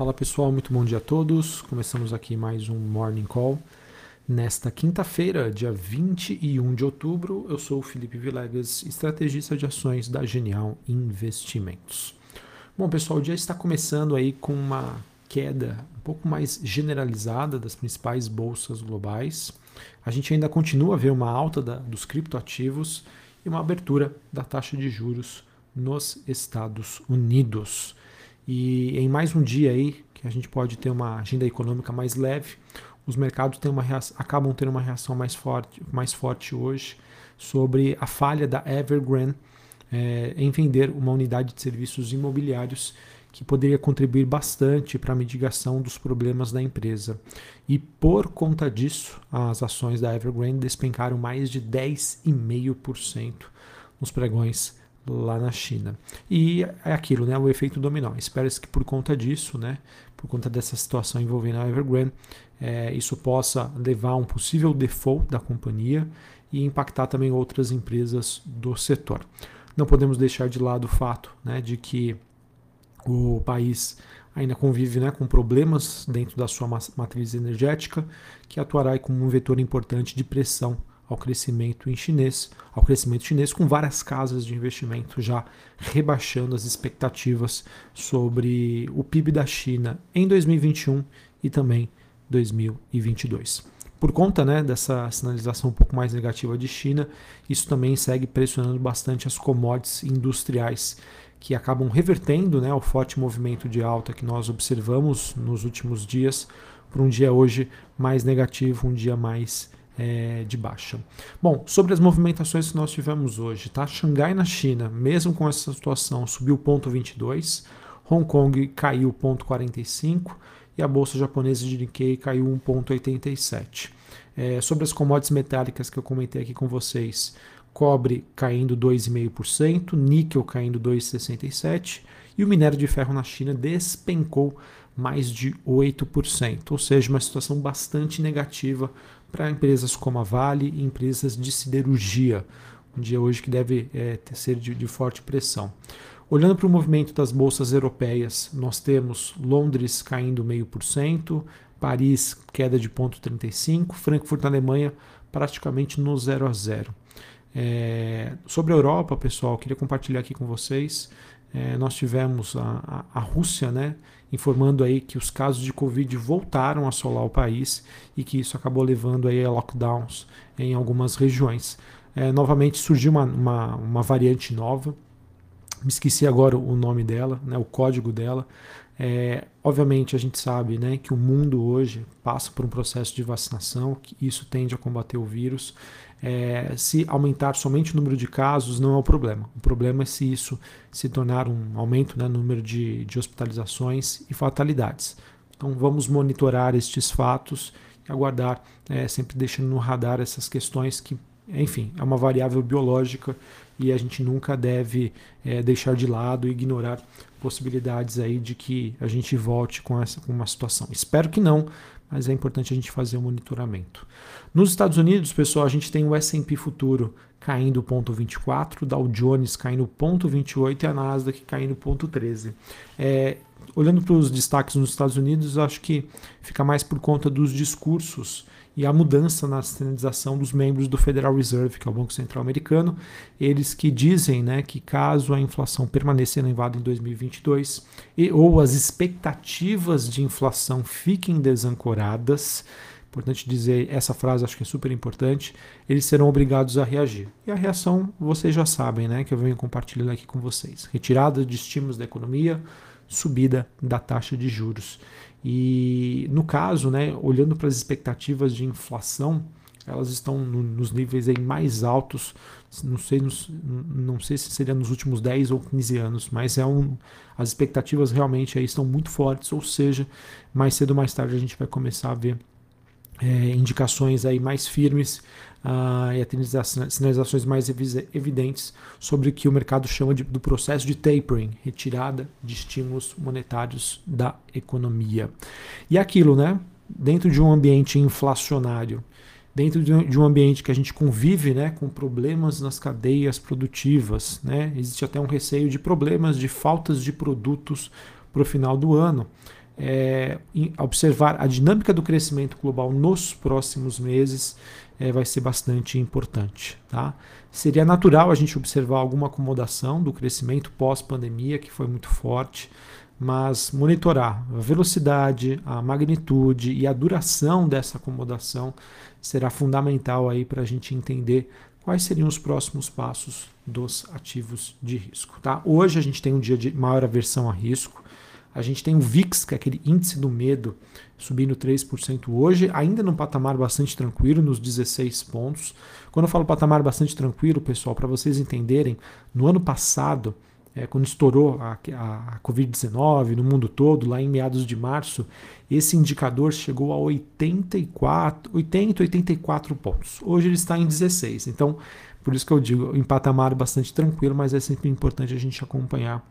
Fala pessoal, muito bom dia a todos. Começamos aqui mais um Morning Call. Nesta quinta-feira, dia 21 de outubro, eu sou o Felipe Vilegas, estrategista de ações da Genial Investimentos. Bom, pessoal, o dia está começando aí com uma queda um pouco mais generalizada das principais bolsas globais. A gente ainda continua a ver uma alta da, dos criptoativos e uma abertura da taxa de juros nos Estados Unidos. E em mais um dia aí, que a gente pode ter uma agenda econômica mais leve, os mercados têm uma reação, acabam tendo uma reação mais forte, mais forte hoje sobre a falha da Evergrande é, em vender uma unidade de serviços imobiliários que poderia contribuir bastante para a mitigação dos problemas da empresa. E por conta disso, as ações da Evergrande despencaram mais de 10,5% nos pregões lá na China. E é aquilo, né, o efeito dominó. Espera-se que por conta disso, né, por conta dessa situação envolvendo a Evergrande, é, isso possa levar a um possível default da companhia e impactar também outras empresas do setor. Não podemos deixar de lado o fato né, de que o país ainda convive né, com problemas dentro da sua matriz energética, que atuará como um vetor importante de pressão ao crescimento em chinês, ao crescimento chinês, com várias casas de investimento já rebaixando as expectativas sobre o PIB da China em 2021 e também 2022. Por conta né, dessa sinalização um pouco mais negativa de China, isso também segue pressionando bastante as commodities industriais, que acabam revertendo né, o forte movimento de alta que nós observamos nos últimos dias para um dia hoje mais negativo, um dia mais é, de baixa. Bom, sobre as movimentações que nós tivemos hoje, tá? Xangai na China, mesmo com essa situação, subiu ponto 22, Hong Kong caiu ponto 45 e a bolsa japonesa de Nikkei caiu 1,87. É, sobre as commodities metálicas que eu comentei aqui com vocês, cobre caindo 2,5%, níquel caindo 2,67% e o minério de ferro na China despencou mais de 8%, ou seja, uma situação bastante negativa para empresas como a Vale e empresas de siderurgia, um dia hoje que deve é, ser de, de forte pressão. Olhando para o movimento das bolsas europeias, nós temos Londres caindo 0,5%, Paris queda de 0,35%, Frankfurt na Alemanha praticamente no 0 a 0. É, sobre a Europa, pessoal, queria compartilhar aqui com vocês. É, nós tivemos a, a, a Rússia, né, informando aí que os casos de Covid voltaram a assolar o país e que isso acabou levando aí a lockdowns em algumas regiões. É, novamente surgiu uma, uma, uma, variante nova, me esqueci agora o nome dela, né, o código dela. É, obviamente a gente sabe né, que o mundo hoje passa por um processo de vacinação, que isso tende a combater o vírus. É, se aumentar somente o número de casos não é o problema. O problema é se isso se tornar um aumento né, no número de, de hospitalizações e fatalidades. Então vamos monitorar estes fatos e aguardar, é, sempre deixando no radar essas questões que, enfim, é uma variável biológica e a gente nunca deve é, deixar de lado e ignorar possibilidades aí de que a gente volte com essa com uma situação. Espero que não, mas é importante a gente fazer o um monitoramento. Nos Estados Unidos, pessoal, a gente tem o S&P futuro caindo 0,24, Dow Jones caindo 0,28 e a Nasdaq caindo 0,13. É, olhando para os destaques nos Estados Unidos, acho que fica mais por conta dos discursos e a mudança na sinalização dos membros do Federal Reserve, que é o Banco Central Americano, eles que dizem né, que caso a inflação permaneça elevada em 2022 e ou as expectativas de inflação fiquem desancoradas, importante dizer essa frase, acho que é super importante, eles serão obrigados a reagir. E a reação, vocês já sabem, né, que eu venho compartilhando aqui com vocês. Retirada de estímulos da economia, subida da taxa de juros. E no caso, né, olhando para as expectativas de inflação, elas estão no, nos níveis aí mais altos, não sei, não sei se seria nos últimos 10 ou 15 anos, mas é um, as expectativas realmente aí estão muito fortes, ou seja, mais cedo ou mais tarde a gente vai começar a ver é, indicações aí mais firmes uh, e sinalizações mais evidentes sobre o que o mercado chama de, do processo de tapering, retirada de estímulos monetários da economia. E aquilo, né? Dentro de um ambiente inflacionário, dentro de um ambiente que a gente convive né, com problemas nas cadeias produtivas, né, existe até um receio de problemas de faltas de produtos para o final do ano. É, observar a dinâmica do crescimento global nos próximos meses é, vai ser bastante importante. Tá? Seria natural a gente observar alguma acomodação do crescimento pós-pandemia, que foi muito forte, mas monitorar a velocidade, a magnitude e a duração dessa acomodação será fundamental aí para a gente entender quais seriam os próximos passos dos ativos de risco. Tá? Hoje a gente tem um dia de maior aversão a risco. A gente tem o VIX, que é aquele índice do medo, subindo 3% hoje, ainda num patamar bastante tranquilo, nos 16 pontos. Quando eu falo patamar bastante tranquilo, pessoal, para vocês entenderem, no ano passado, é, quando estourou a, a, a Covid-19 no mundo todo, lá em meados de março, esse indicador chegou a 84, 80, 84 pontos. Hoje ele está em 16. Então, por isso que eu digo, em patamar bastante tranquilo, mas é sempre importante a gente acompanhar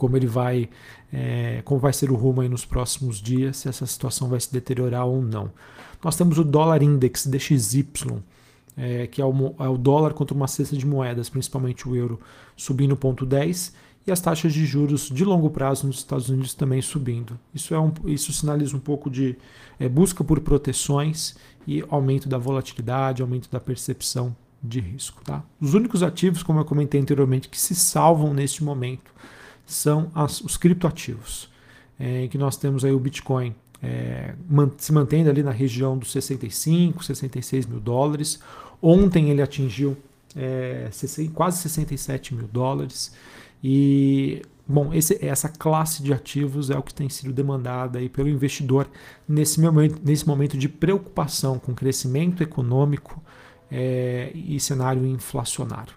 como ele vai, é, como vai ser o rumo aí nos próximos dias, se essa situação vai se deteriorar ou não. Nós temos o dólar index DXY, é, que é o, é o, dólar contra uma cesta de moedas, principalmente o euro, subindo 0,10 e as taxas de juros de longo prazo nos Estados Unidos também subindo. Isso, é um, isso sinaliza um pouco de é, busca por proteções e aumento da volatilidade, aumento da percepção de risco. Tá? Os únicos ativos, como eu comentei anteriormente, que se salvam neste momento são as, os criptoativos, é, que nós temos aí o Bitcoin é, se mantendo ali na região dos 65, 66 mil dólares. Ontem ele atingiu é, quase 67 mil dólares. E, bom, esse, essa classe de ativos é o que tem sido demandada aí pelo investidor nesse momento, nesse momento de preocupação com crescimento econômico é, e cenário inflacionário.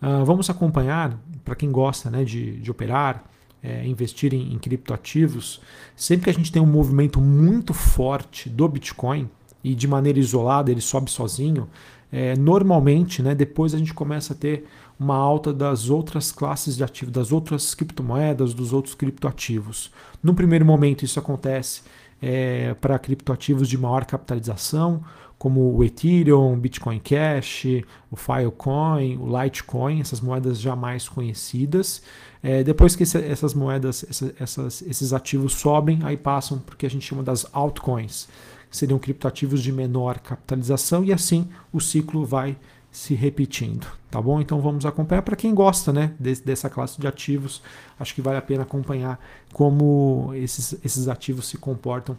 Uh, vamos acompanhar, para quem gosta né, de, de operar, é, investir em, em criptoativos, sempre que a gente tem um movimento muito forte do Bitcoin e de maneira isolada ele sobe sozinho, é, normalmente né, depois a gente começa a ter uma alta das outras classes de ativos, das outras criptomoedas, dos outros criptoativos. No primeiro momento isso acontece é, para criptoativos de maior capitalização, como o Ethereum, Bitcoin Cash, o Filecoin, o Litecoin, essas moedas jamais conhecidas. É, depois que esse, essas moedas, essa, essas, esses ativos sobem, aí passam porque a gente chama das altcoins, que seriam criptoativos de menor capitalização, e assim o ciclo vai se repetindo, tá bom? Então vamos acompanhar para quem gosta, né, dessa classe de ativos, acho que vale a pena acompanhar como esses, esses ativos se comportam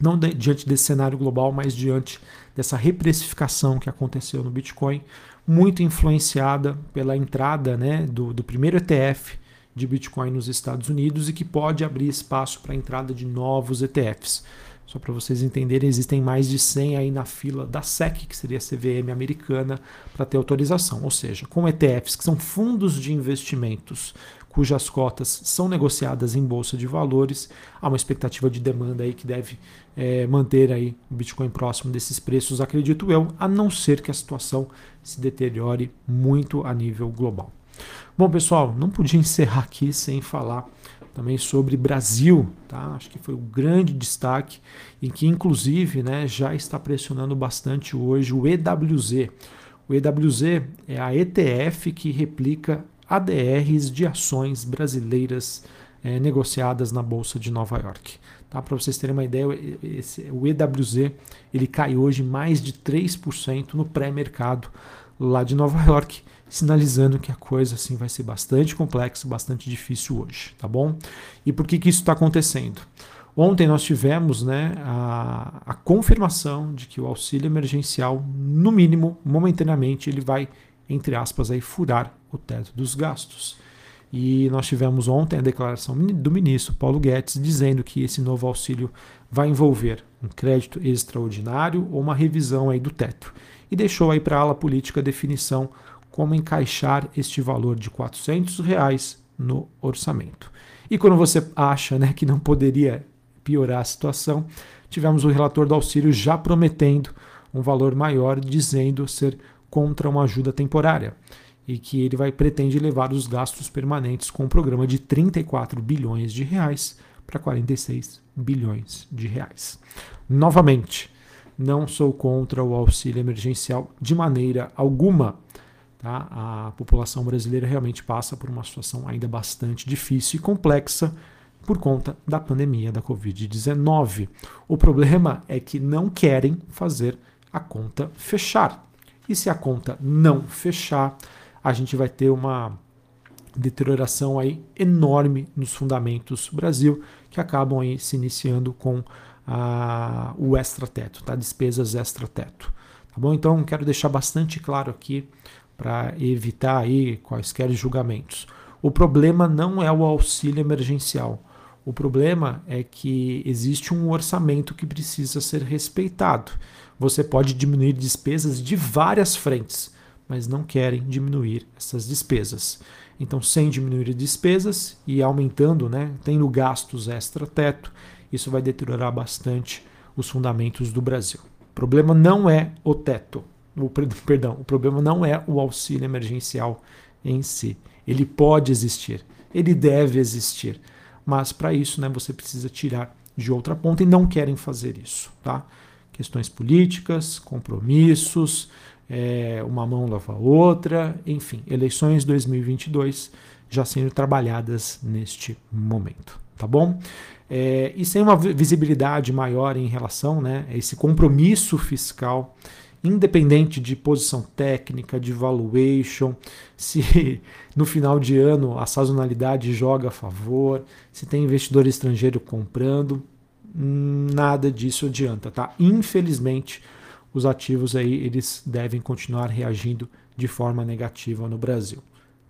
não diante desse cenário global, mas diante dessa reprecificação que aconteceu no Bitcoin, muito influenciada pela entrada né, do, do primeiro ETF de Bitcoin nos Estados Unidos e que pode abrir espaço para a entrada de novos ETFs. Só para vocês entenderem, existem mais de 100 aí na fila da SEC, que seria a CVM americana, para ter autorização. Ou seja, com ETFs, que são fundos de investimentos cujas cotas são negociadas em bolsa de valores, há uma expectativa de demanda aí que deve é, manter aí o Bitcoin próximo desses preços, acredito eu, a não ser que a situação se deteriore muito a nível global. Bom, pessoal, não podia encerrar aqui sem falar também sobre Brasil, tá? Acho que foi o um grande destaque em que inclusive, né, já está pressionando bastante hoje o EWZ. O EWZ é a ETF que replica ADRs de ações brasileiras é, negociadas na Bolsa de Nova York. Tá? Para vocês terem uma ideia, esse, o EWZ ele cai hoje mais de 3% no pré-mercado lá de Nova York, sinalizando que a coisa assim vai ser bastante complexa, bastante difícil hoje, tá bom? E por que, que isso está acontecendo? Ontem nós tivemos né, a, a confirmação de que o auxílio emergencial, no mínimo, momentaneamente, ele vai entre aspas, aí, furar o teto dos gastos. E nós tivemos ontem a declaração do ministro Paulo Guedes dizendo que esse novo auxílio vai envolver um crédito extraordinário ou uma revisão aí do teto. E deixou aí para a ala política a definição como encaixar este valor de 400 reais no orçamento. E quando você acha né, que não poderia piorar a situação, tivemos o relator do auxílio já prometendo um valor maior, dizendo ser contra uma ajuda temporária e que ele vai pretende levar os gastos permanentes com um programa de 34 bilhões de reais para 46 bilhões de reais. Novamente, não sou contra o auxílio emergencial de maneira alguma. Tá? A população brasileira realmente passa por uma situação ainda bastante difícil e complexa por conta da pandemia da Covid-19. O problema é que não querem fazer a conta fechar. E se a conta não fechar, a gente vai ter uma deterioração aí enorme nos fundamentos Brasil, que acabam aí se iniciando com a, o extra-teto, tá? despesas extra-teto. Tá bom? Então, quero deixar bastante claro aqui para evitar aí quaisquer julgamentos. O problema não é o auxílio emergencial. O problema é que existe um orçamento que precisa ser respeitado. Você pode diminuir despesas de várias frentes, mas não querem diminuir essas despesas. Então, sem diminuir despesas e aumentando, né, tendo gastos extra-teto, isso vai deteriorar bastante os fundamentos do Brasil. O problema não é o teto, o, perdão, o problema não é o auxílio emergencial em si. Ele pode existir, ele deve existir, mas para isso né, você precisa tirar de outra ponta e não querem fazer isso. Tá? Questões políticas, compromissos, é, uma mão lava a outra, enfim, eleições 2022 já sendo trabalhadas neste momento, tá bom? É, e sem uma visibilidade maior em relação né, a esse compromisso fiscal, independente de posição técnica, de valuation, se no final de ano a sazonalidade joga a favor, se tem investidor estrangeiro comprando, nada disso adianta, tá? Infelizmente, os ativos aí eles devem continuar reagindo de forma negativa no Brasil.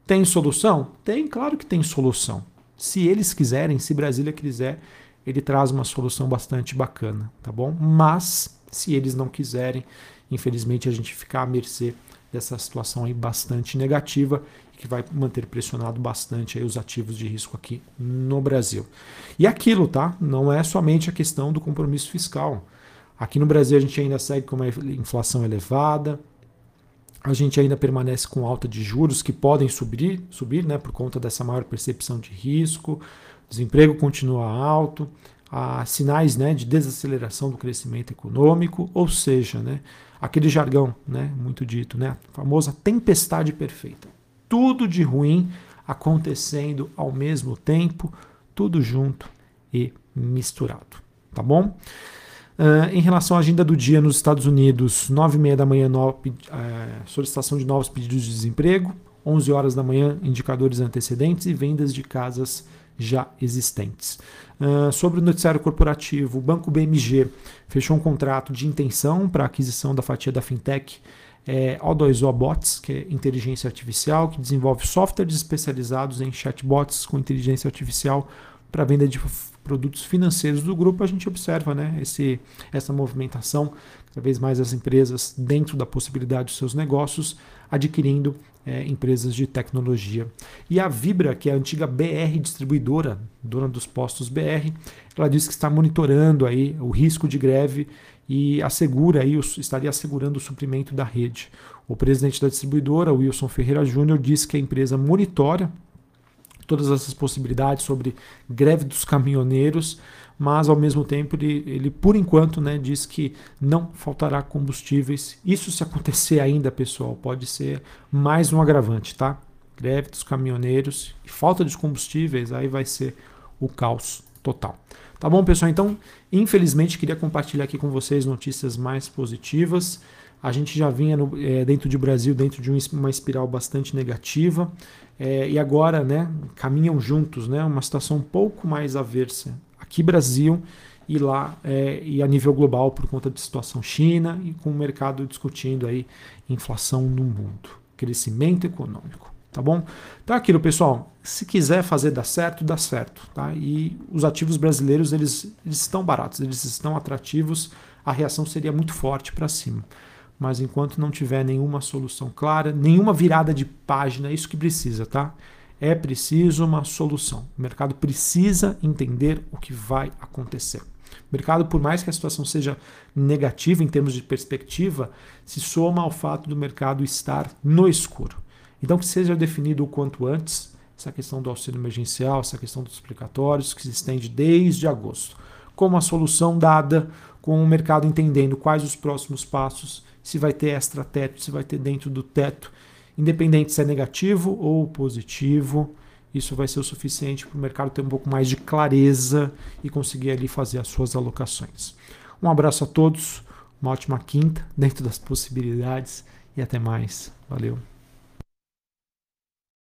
Tem solução? Tem, claro que tem solução. Se eles quiserem, se Brasília quiser, ele traz uma solução bastante bacana, tá bom? Mas se eles não quiserem, infelizmente a gente fica à mercê dessa situação aí bastante negativa que vai manter pressionado bastante aí os ativos de risco aqui no Brasil. E aquilo, tá? Não é somente a questão do compromisso fiscal. Aqui no Brasil a gente ainda segue com uma inflação elevada, a gente ainda permanece com alta de juros que podem subir, subir né, por conta dessa maior percepção de risco, desemprego continua alto, há sinais né, de desaceleração do crescimento econômico, ou seja, né, aquele jargão né, muito dito, né, a famosa tempestade perfeita. Tudo de ruim acontecendo ao mesmo tempo, tudo junto e misturado. Tá bom? Uh, em relação à agenda do dia nos Estados Unidos, 9 e meia da manhã, no, uh, solicitação de novos pedidos de desemprego, 11 horas da manhã, indicadores antecedentes e vendas de casas já existentes. Uh, sobre o noticiário corporativo, o Banco BMG fechou um contrato de intenção para aquisição da fatia da fintech é, O2O Bots, que é inteligência artificial, que desenvolve softwares especializados em chatbots com inteligência artificial para venda de produtos financeiros do grupo, a gente observa né, esse, essa movimentação, cada vez mais as empresas, dentro da possibilidade dos seus negócios, adquirindo é, empresas de tecnologia. E a Vibra, que é a antiga BR distribuidora, dona dos postos BR, ela diz que está monitorando aí o risco de greve e assegura aí, estaria assegurando o suprimento da rede. O presidente da distribuidora, Wilson Ferreira Júnior, disse que a empresa monitora todas essas possibilidades sobre greve dos caminhoneiros, mas ao mesmo tempo ele, ele por enquanto né, diz que não faltará combustíveis. Isso se acontecer ainda, pessoal, pode ser mais um agravante, tá? Greve dos caminhoneiros e falta de combustíveis, aí vai ser o caos total. Tá bom, pessoal? Então, infelizmente, queria compartilhar aqui com vocês notícias mais positivas. A gente já vinha no, é, dentro de Brasil, dentro de uma espiral bastante negativa, é, e agora né, caminham juntos, né, uma situação um pouco mais aversa. Aqui Brasil e lá é, e a nível global por conta da situação China e com o mercado discutindo aí inflação no mundo, crescimento econômico, tá bom? Então é aquilo, pessoal, se quiser fazer dar certo, dá certo, tá? E os ativos brasileiros, eles, eles estão baratos, eles estão atrativos, a reação seria muito forte para cima mas enquanto não tiver nenhuma solução clara, nenhuma virada de página, é isso que precisa, tá? É preciso uma solução. O mercado precisa entender o que vai acontecer. O mercado, por mais que a situação seja negativa em termos de perspectiva, se soma ao fato do mercado estar no escuro. Então, que seja definido o quanto antes essa questão do auxílio emergencial, essa questão dos explicatórios, que se estende desde agosto, como a solução dada, com o mercado entendendo quais os próximos passos se vai ter extra-teto, se vai ter dentro do teto, independente se é negativo ou positivo, isso vai ser o suficiente para o mercado ter um pouco mais de clareza e conseguir ali fazer as suas alocações. Um abraço a todos, uma ótima quinta dentro das possibilidades e até mais. Valeu!